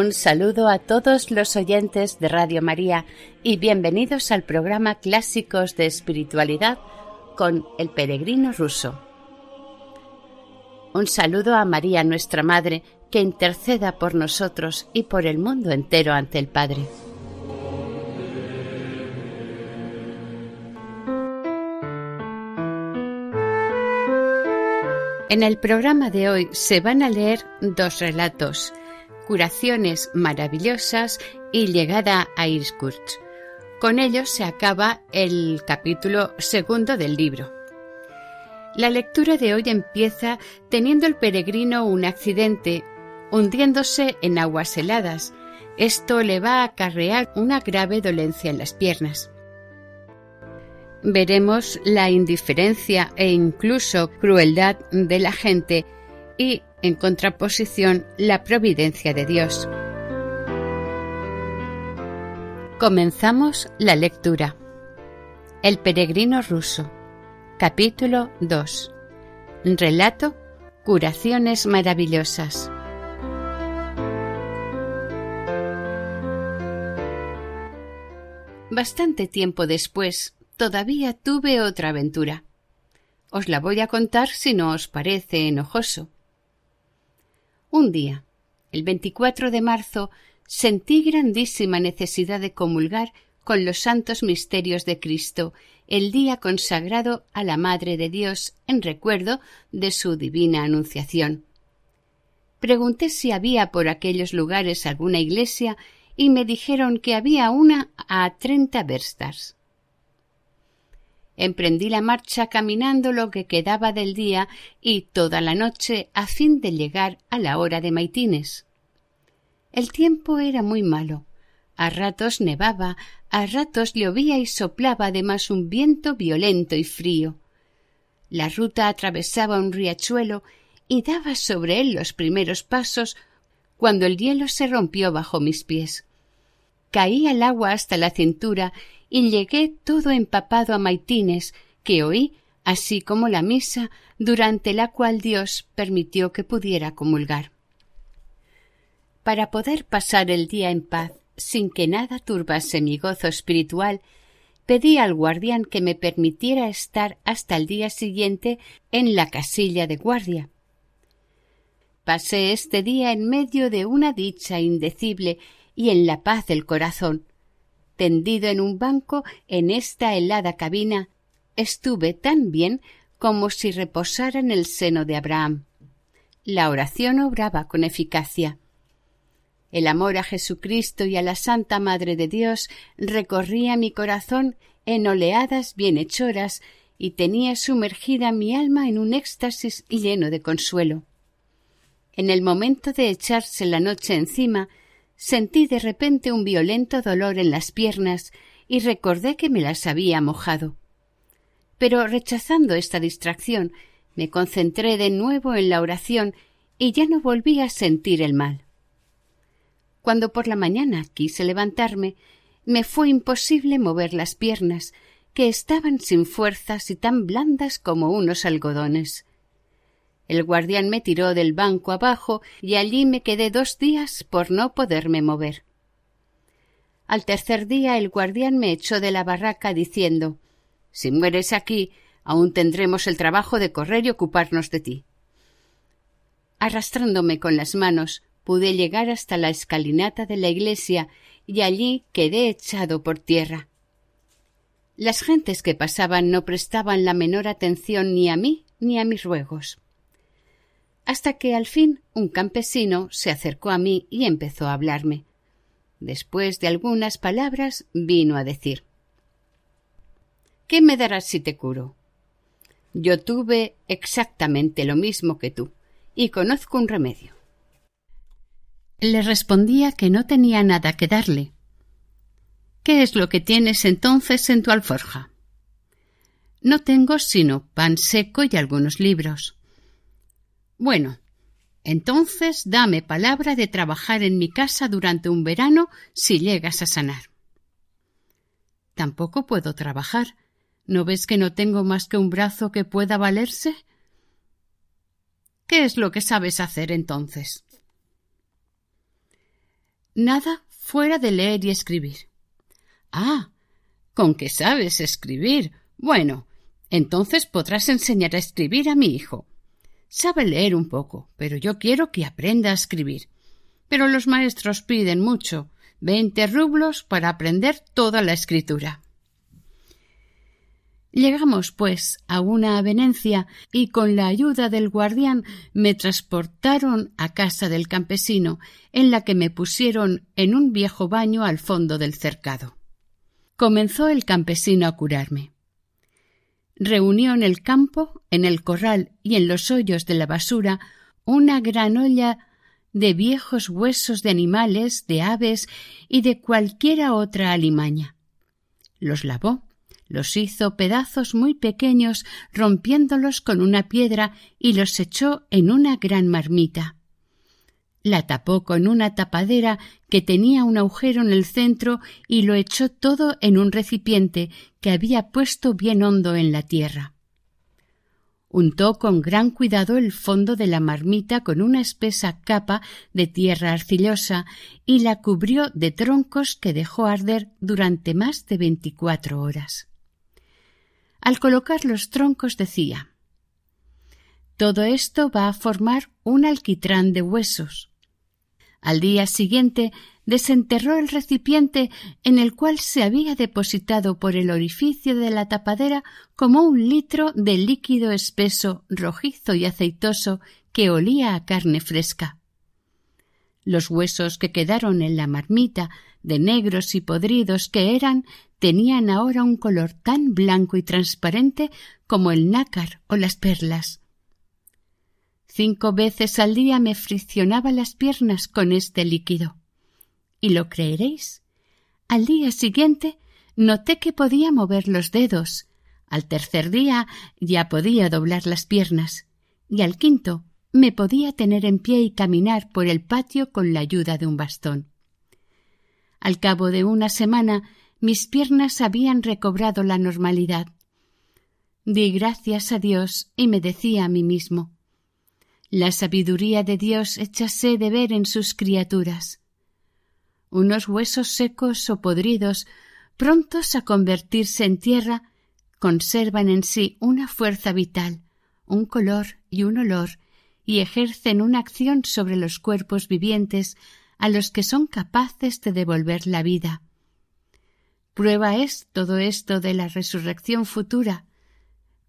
Un saludo a todos los oyentes de Radio María y bienvenidos al programa Clásicos de Espiritualidad con el peregrino ruso. Un saludo a María nuestra Madre, que interceda por nosotros y por el mundo entero ante el Padre. En el programa de hoy se van a leer dos relatos curaciones maravillosas y llegada a Irkutsk. Con ello se acaba el capítulo segundo del libro. La lectura de hoy empieza teniendo el peregrino un accidente, hundiéndose en aguas heladas. Esto le va a acarrear una grave dolencia en las piernas. Veremos la indiferencia e incluso crueldad de la gente y en contraposición la providencia de Dios. Comenzamos la lectura. El peregrino ruso. Capítulo 2. Relato Curaciones maravillosas. Bastante tiempo después, todavía tuve otra aventura. Os la voy a contar si no os parece enojoso. Un día, el 24 de marzo, sentí grandísima necesidad de comulgar con los santos misterios de Cristo, el día consagrado a la Madre de Dios en recuerdo de su divina anunciación. Pregunté si había por aquellos lugares alguna iglesia y me dijeron que había una a treinta verstas emprendí la marcha caminando lo que quedaba del día y toda la noche a fin de llegar a la hora de maitines. El tiempo era muy malo. A ratos nevaba, a ratos llovía y soplaba además un viento violento y frío. La ruta atravesaba un riachuelo y daba sobre él los primeros pasos cuando el hielo se rompió bajo mis pies. Caí al agua hasta la cintura y llegué todo empapado a maitines que oí, así como la misa, durante la cual Dios permitió que pudiera comulgar. Para poder pasar el día en paz, sin que nada turbase mi gozo espiritual, pedí al guardián que me permitiera estar hasta el día siguiente en la casilla de guardia. Pasé este día en medio de una dicha indecible y en la paz del corazón, tendido en un banco en esta helada cabina, estuve tan bien como si reposara en el seno de Abraham. La oración obraba con eficacia. El amor a Jesucristo y a la Santa Madre de Dios recorría mi corazón en oleadas bienhechoras y tenía sumergida mi alma en un éxtasis lleno de consuelo. En el momento de echarse la noche encima, sentí de repente un violento dolor en las piernas y recordé que me las había mojado. Pero rechazando esta distracción, me concentré de nuevo en la oración y ya no volví a sentir el mal. Cuando por la mañana quise levantarme, me fue imposible mover las piernas, que estaban sin fuerzas y tan blandas como unos algodones. El guardián me tiró del banco abajo y allí me quedé dos días por no poderme mover. Al tercer día el guardián me echó de la barraca diciendo Si mueres aquí, Aún tendremos el trabajo de correr y ocuparnos de ti. Arrastrándome con las manos, pude llegar hasta la escalinata de la iglesia y allí quedé echado por tierra. Las gentes que pasaban no prestaban la menor atención ni a mí ni a mis ruegos. Hasta que al fin un campesino se acercó a mí y empezó a hablarme. Después de algunas palabras vino a decir ¿Qué me darás si te curo? Yo tuve exactamente lo mismo que tú, y conozco un remedio. Le respondía que no tenía nada que darle. ¿Qué es lo que tienes entonces en tu alforja? No tengo sino pan seco y algunos libros. Bueno, entonces dame palabra de trabajar en mi casa durante un verano si llegas a sanar. Tampoco puedo trabajar, ¿No ves que no tengo más que un brazo que pueda valerse? ¿Qué es lo que sabes hacer entonces? Nada fuera de leer y escribir. Ah, con que sabes escribir. Bueno, entonces podrás enseñar a escribir a mi hijo. Sabe leer un poco, pero yo quiero que aprenda a escribir. Pero los maestros piden mucho, veinte rublos para aprender toda la escritura. Llegamos, pues, a una avenencia y con la ayuda del guardián me transportaron a casa del campesino, en la que me pusieron en un viejo baño al fondo del cercado. Comenzó el campesino a curarme. Reunió en el campo, en el corral y en los hoyos de la basura una gran olla de viejos huesos de animales, de aves y de cualquiera otra alimaña. Los lavó los hizo pedazos muy pequeños, rompiéndolos con una piedra y los echó en una gran marmita. La tapó con una tapadera que tenía un agujero en el centro y lo echó todo en un recipiente que había puesto bien hondo en la tierra. Untó con gran cuidado el fondo de la marmita con una espesa capa de tierra arcillosa y la cubrió de troncos que dejó arder durante más de veinticuatro horas. Al colocar los troncos decía Todo esto va a formar un alquitrán de huesos. Al día siguiente desenterró el recipiente en el cual se había depositado por el orificio de la tapadera como un litro de líquido espeso, rojizo y aceitoso que olía a carne fresca. Los huesos que quedaron en la marmita, de negros y podridos que eran, tenían ahora un color tan blanco y transparente como el nácar o las perlas. Cinco veces al día me friccionaba las piernas con este líquido. Y lo creeréis. Al día siguiente noté que podía mover los dedos. Al tercer día ya podía doblar las piernas. Y al quinto me podía tener en pie y caminar por el patio con la ayuda de un bastón. Al cabo de una semana mis piernas habían recobrado la normalidad. Di gracias a Dios y me decía a mí mismo La sabiduría de Dios échase de ver en sus criaturas. Unos huesos secos o podridos, prontos a convertirse en tierra, conservan en sí una fuerza vital, un color y un olor, y ejercen una acción sobre los cuerpos vivientes a los que son capaces de devolver la vida. Prueba es todo esto de la resurrección futura.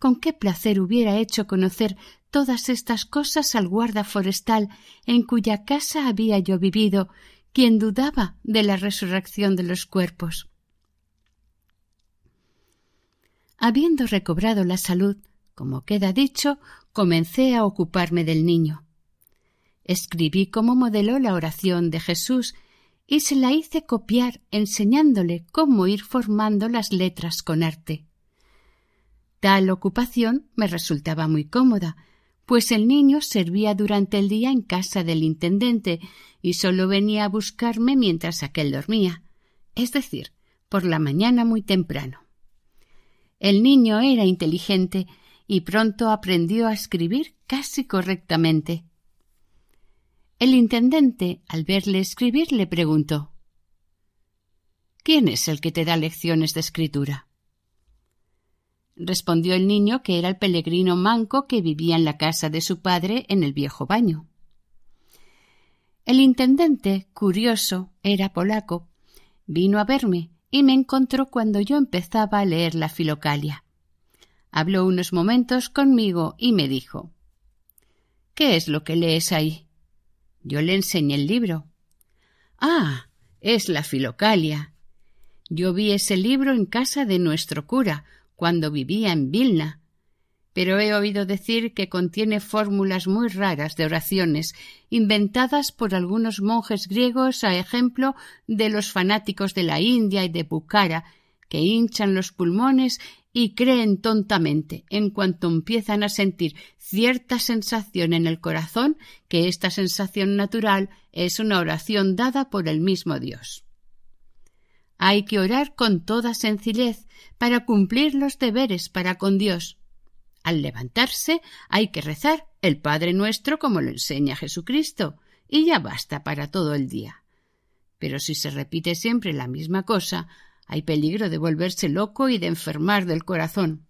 Con qué placer hubiera hecho conocer todas estas cosas al guarda forestal en cuya casa había yo vivido, quien dudaba de la resurrección de los cuerpos. Habiendo recobrado la salud, como queda dicho, comencé a ocuparme del niño. Escribí como modelo la oración de Jesús y se la hice copiar enseñándole cómo ir formando las letras con arte. Tal ocupación me resultaba muy cómoda, pues el niño servía durante el día en casa del intendente y sólo venía a buscarme mientras aquel dormía, es decir, por la mañana muy temprano. El niño era inteligente y pronto aprendió a escribir casi correctamente. El intendente, al verle escribir, le preguntó ¿Quién es el que te da lecciones de escritura? Respondió el niño que era el peregrino manco que vivía en la casa de su padre en el viejo baño. El intendente, curioso, era polaco, vino a verme y me encontró cuando yo empezaba a leer la Filocalia. Habló unos momentos conmigo y me dijo ¿Qué es lo que lees ahí? Yo le enseñé el libro. Ah, es la Filocalia. Yo vi ese libro en casa de nuestro cura, cuando vivía en Vilna, pero he oído decir que contiene fórmulas muy raras de oraciones, inventadas por algunos monjes griegos a ejemplo de los fanáticos de la India y de Bukhara, que hinchan los pulmones y creen tontamente, en cuanto empiezan a sentir cierta sensación en el corazón, que esta sensación natural es una oración dada por el mismo Dios. Hay que orar con toda sencillez para cumplir los deberes para con Dios, al levantarse hay que rezar el Padre nuestro como lo enseña Jesucristo, y ya basta para todo el día. Pero si se repite siempre la misma cosa, hay peligro de volverse loco y de enfermar del corazón.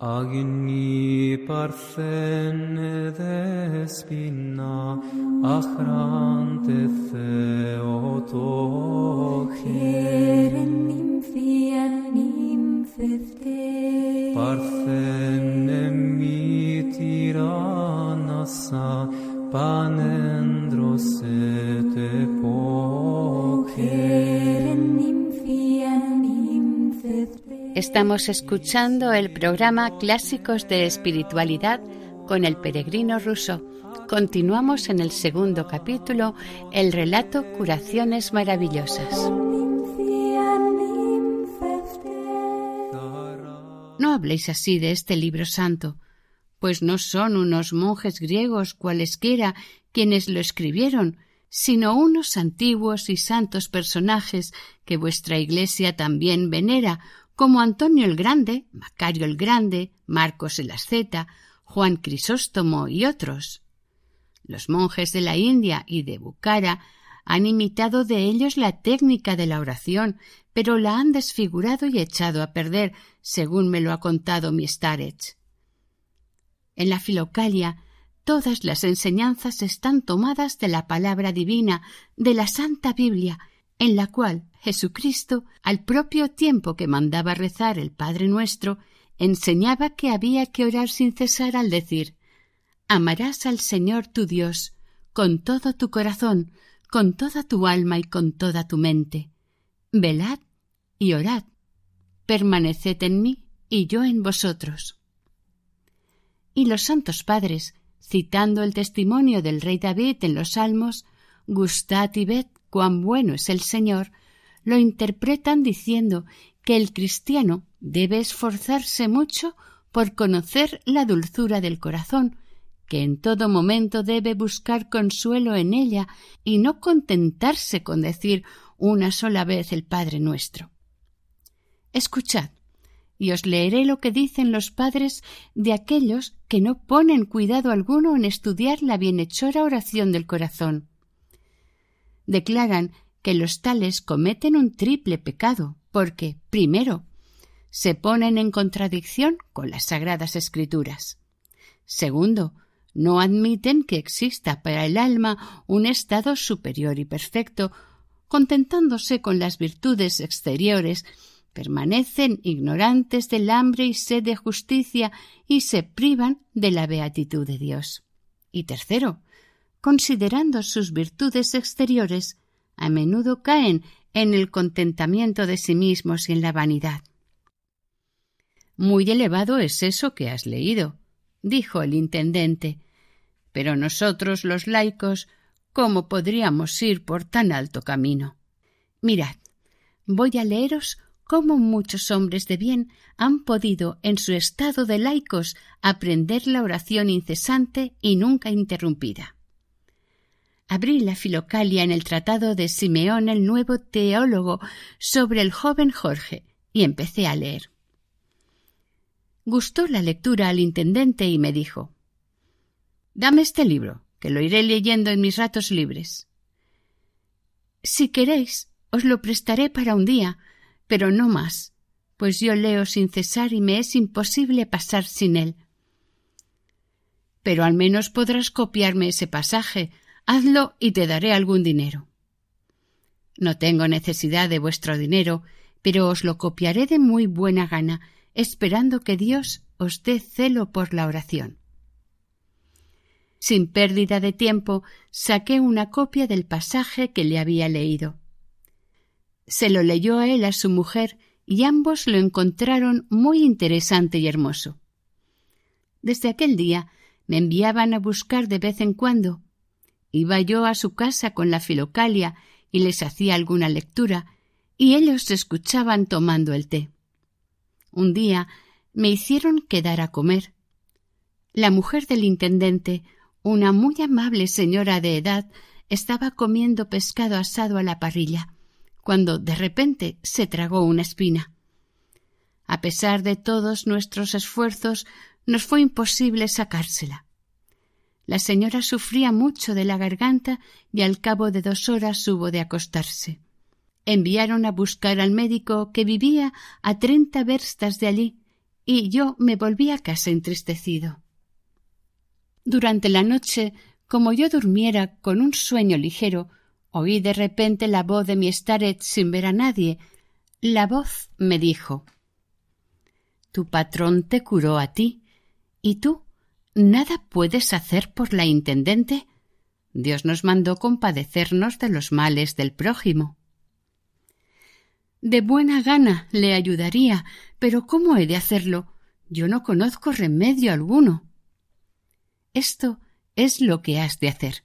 Αγνή παρθένε δεσποινά, αχράντε Θεοτόχη. Χαίρεν νυμφία νυμφευτέ. Παρθένε μη τυράννασα, πανέντρωσε Estamos escuchando el programa Clásicos de Espiritualidad con el peregrino ruso. Continuamos en el segundo capítulo, el relato Curaciones Maravillosas. No habléis así de este libro santo, pues no son unos monjes griegos cualesquiera quienes lo escribieron, sino unos antiguos y santos personajes que vuestra Iglesia también venera, como Antonio el Grande, Macario el Grande, Marcos el Asceta, Juan Crisóstomo y otros. Los monjes de la India y de Bukhara han imitado de ellos la técnica de la oración, pero la han desfigurado y echado a perder, según me lo ha contado mi Starech. En la Filocalia todas las enseñanzas están tomadas de la palabra divina, de la Santa Biblia, en la cual Jesucristo, al propio tiempo que mandaba rezar el Padre nuestro, enseñaba que había que orar sin cesar al decir Amarás al Señor tu Dios con todo tu corazón, con toda tu alma y con toda tu mente. Velad y orad. Permaneced en mí y yo en vosotros. Y los santos padres, citando el testimonio del rey David en los Salmos, gustad y ved cuán bueno es el Señor, lo interpretan diciendo que el cristiano debe esforzarse mucho por conocer la dulzura del corazón, que en todo momento debe buscar consuelo en ella y no contentarse con decir una sola vez el Padre nuestro. Escuchad, y os leeré lo que dicen los padres de aquellos que no ponen cuidado alguno en estudiar la bienhechora oración del corazón. Declaran que los tales cometen un triple pecado, porque, primero, se ponen en contradicción con las sagradas escrituras. Segundo, no admiten que exista para el alma un estado superior y perfecto, contentándose con las virtudes exteriores, permanecen ignorantes del hambre y sed de justicia y se privan de la beatitud de Dios. Y tercero, considerando sus virtudes exteriores, a menudo caen en el contentamiento de sí mismos y en la vanidad. Muy elevado es eso que has leído, dijo el intendente, pero nosotros los laicos, ¿cómo podríamos ir por tan alto camino? Mirad, voy a leeros cómo muchos hombres de bien han podido, en su estado de laicos, aprender la oración incesante y nunca interrumpida. Abrí la filocalia en el tratado de Simeón el nuevo teólogo sobre el joven Jorge y empecé a leer. Gustó la lectura al intendente y me dijo Dame este libro, que lo iré leyendo en mis ratos libres. Si queréis, os lo prestaré para un día, pero no más, pues yo leo sin cesar y me es imposible pasar sin él. Pero al menos podrás copiarme ese pasaje. Hazlo y te daré algún dinero. No tengo necesidad de vuestro dinero, pero os lo copiaré de muy buena gana, esperando que Dios os dé celo por la oración. Sin pérdida de tiempo, saqué una copia del pasaje que le había leído. Se lo leyó a él a su mujer y ambos lo encontraron muy interesante y hermoso. Desde aquel día me enviaban a buscar de vez en cuando. Iba yo a su casa con la filocalia y les hacía alguna lectura, y ellos escuchaban tomando el té. Un día me hicieron quedar a comer. La mujer del intendente, una muy amable señora de edad, estaba comiendo pescado asado a la parrilla, cuando de repente se tragó una espina. A pesar de todos nuestros esfuerzos, nos fue imposible sacársela. La señora sufría mucho de la garganta y al cabo de dos horas hubo de acostarse. Enviaron a buscar al médico que vivía a treinta verstas de allí, y yo me volví a casa entristecido. Durante la noche, como yo durmiera con un sueño ligero, oí de repente la voz de mi Staret sin ver a nadie. La voz me dijo Tu patrón te curó a ti, y tú nada puedes hacer por la intendente. Dios nos mandó compadecernos de los males del prójimo. De buena gana le ayudaría, pero ¿cómo he de hacerlo? Yo no conozco remedio alguno. Esto es lo que has de hacer.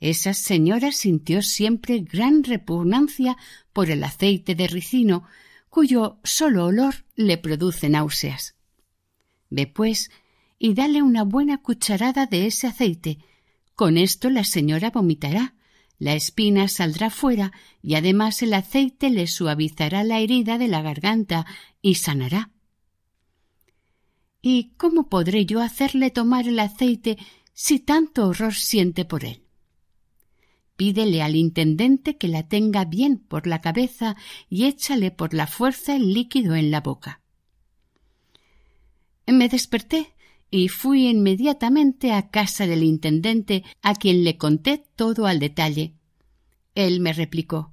Esa señora sintió siempre gran repugnancia por el aceite de ricino, cuyo solo olor le produce náuseas. Ve, pues, y dale una buena cucharada de ese aceite. Con esto la señora vomitará, la espina saldrá fuera y además el aceite le suavizará la herida de la garganta y sanará. ¿Y cómo podré yo hacerle tomar el aceite si tanto horror siente por él? Pídele al intendente que la tenga bien por la cabeza y échale por la fuerza el líquido en la boca. Me desperté y fui inmediatamente a casa del intendente, a quien le conté todo al detalle. Él me replicó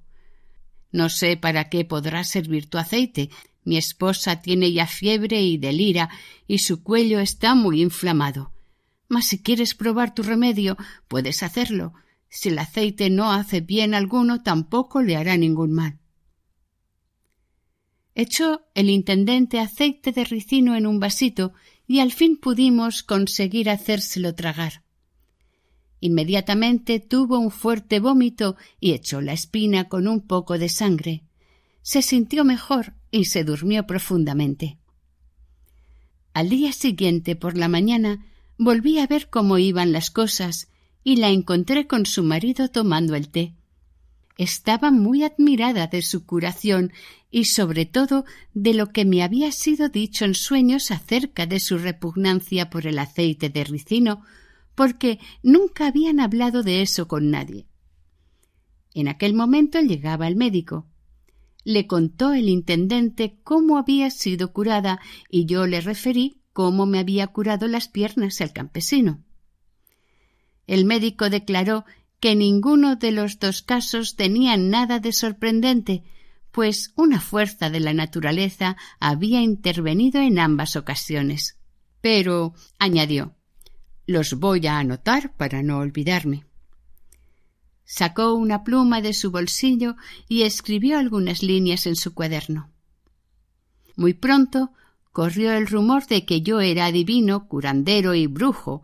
No sé para qué podrá servir tu aceite, mi esposa tiene ya fiebre y delira, y su cuello está muy inflamado. Mas si quieres probar tu remedio, puedes hacerlo. Si el aceite no hace bien alguno, tampoco le hará ningún mal. Echó el intendente aceite de ricino en un vasito y al fin pudimos conseguir hacérselo tragar. Inmediatamente tuvo un fuerte vómito y echó la espina con un poco de sangre. Se sintió mejor y se durmió profundamente. Al día siguiente por la mañana volví a ver cómo iban las cosas y la encontré con su marido tomando el té. Estaba muy admirada de su curación y sobre todo de lo que me había sido dicho en sueños acerca de su repugnancia por el aceite de ricino, porque nunca habían hablado de eso con nadie. En aquel momento llegaba el médico le contó el intendente cómo había sido curada y yo le referí cómo me había curado las piernas el campesino. El médico declaró que ninguno de los dos casos tenía nada de sorprendente, pues una fuerza de la naturaleza había intervenido en ambas ocasiones. Pero, añadió, los voy a anotar para no olvidarme. Sacó una pluma de su bolsillo y escribió algunas líneas en su cuaderno. Muy pronto corrió el rumor de que yo era adivino, curandero y brujo.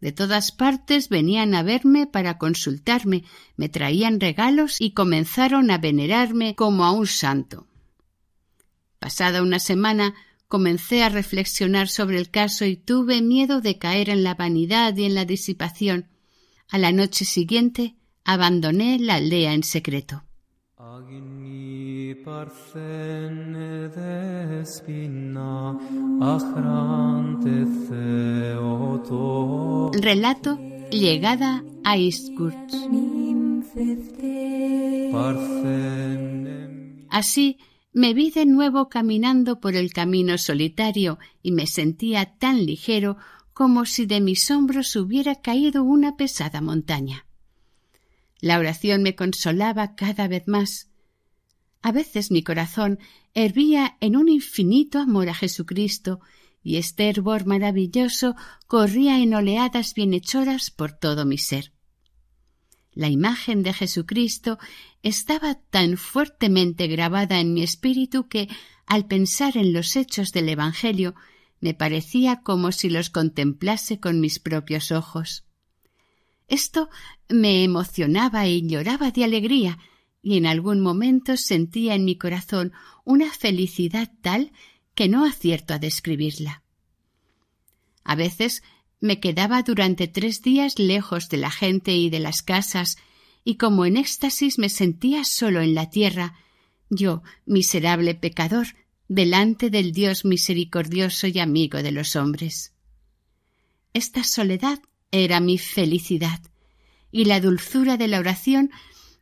De todas partes venían a verme para consultarme, me traían regalos y comenzaron a venerarme como a un santo. Pasada una semana comencé a reflexionar sobre el caso y tuve miedo de caer en la vanidad y en la disipación. A la noche siguiente abandoné la aldea en secreto. Relato Llegada a Iskurt. Así me vi de nuevo caminando por el camino solitario y me sentía tan ligero como si de mis hombros hubiera caído una pesada montaña. La oración me consolaba cada vez más. A veces mi corazón hervía en un infinito amor a Jesucristo y este hervor maravilloso corría en oleadas bienhechoras por todo mi ser. La imagen de Jesucristo estaba tan fuertemente grabada en mi espíritu que, al pensar en los hechos del Evangelio, me parecía como si los contemplase con mis propios ojos. Esto me emocionaba y lloraba de alegría, y en algún momento sentía en mi corazón una felicidad tal que no acierto a describirla. A veces me quedaba durante tres días lejos de la gente y de las casas, y como en éxtasis me sentía solo en la tierra, yo, miserable pecador, delante del Dios misericordioso y amigo de los hombres. Esta soledad era mi felicidad, y la dulzura de la oración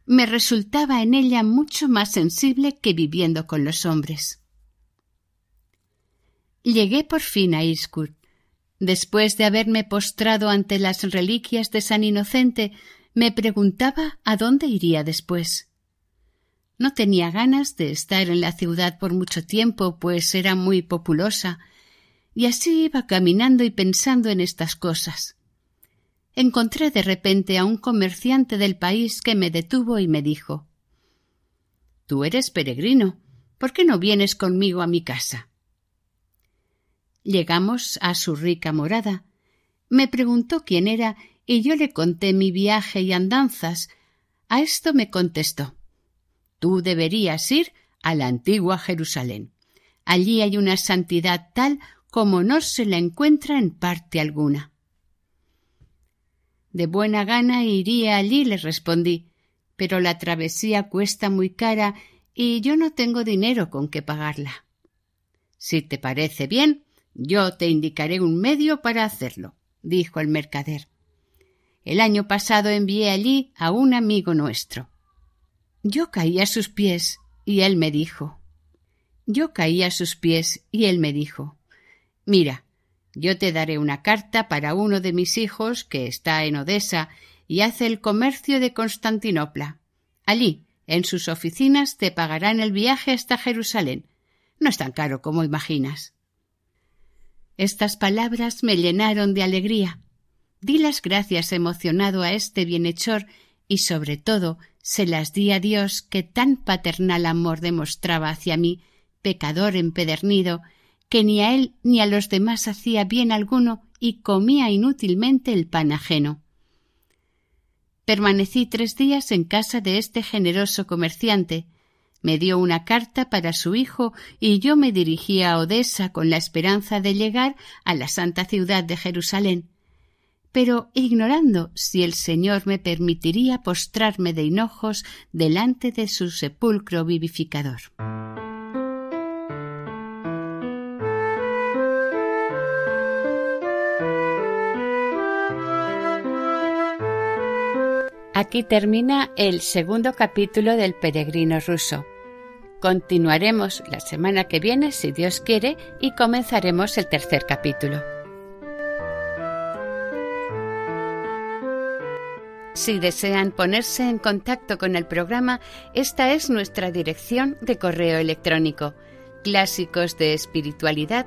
me resultaba en ella mucho más sensible que viviendo con los hombres. Llegué por fin a Iskut. Después de haberme postrado ante las reliquias de San Inocente, me preguntaba a dónde iría después. No tenía ganas de estar en la ciudad por mucho tiempo, pues era muy populosa, y así iba caminando y pensando en estas cosas. Encontré de repente a un comerciante del país que me detuvo y me dijo Tú eres peregrino. ¿Por qué no vienes conmigo a mi casa? Llegamos a su rica morada. Me preguntó quién era y yo le conté mi viaje y andanzas. A esto me contestó Tú deberías ir a la antigua Jerusalén. Allí hay una santidad tal como no se la encuentra en parte alguna. De buena gana iría allí, le respondí, pero la travesía cuesta muy cara y yo no tengo dinero con que pagarla. Si te parece bien, yo te indicaré un medio para hacerlo, dijo el mercader. El año pasado envié allí a un amigo nuestro. Yo caí a sus pies y él me dijo. Yo caí a sus pies y él me dijo Mira, yo te daré una carta para uno de mis hijos que está en Odessa y hace el comercio de Constantinopla. Allí, en sus oficinas, te pagarán el viaje hasta Jerusalén. No es tan caro como imaginas. Estas palabras me llenaron de alegría. Di las gracias emocionado a este bienhechor y sobre todo se las di a Dios que tan paternal amor demostraba hacia mí, pecador empedernido, que ni a él ni a los demás hacía bien alguno y comía inútilmente el pan ajeno. Permanecí tres días en casa de este generoso comerciante, me dio una carta para su hijo y yo me dirigí a Odessa con la esperanza de llegar a la santa ciudad de Jerusalén, pero ignorando si el Señor me permitiría postrarme de hinojos delante de su sepulcro vivificador. Aquí termina el segundo capítulo del Peregrino ruso. Continuaremos la semana que viene, si Dios quiere, y comenzaremos el tercer capítulo. Si desean ponerse en contacto con el programa, esta es nuestra dirección de correo electrónico clásicos de espiritualidad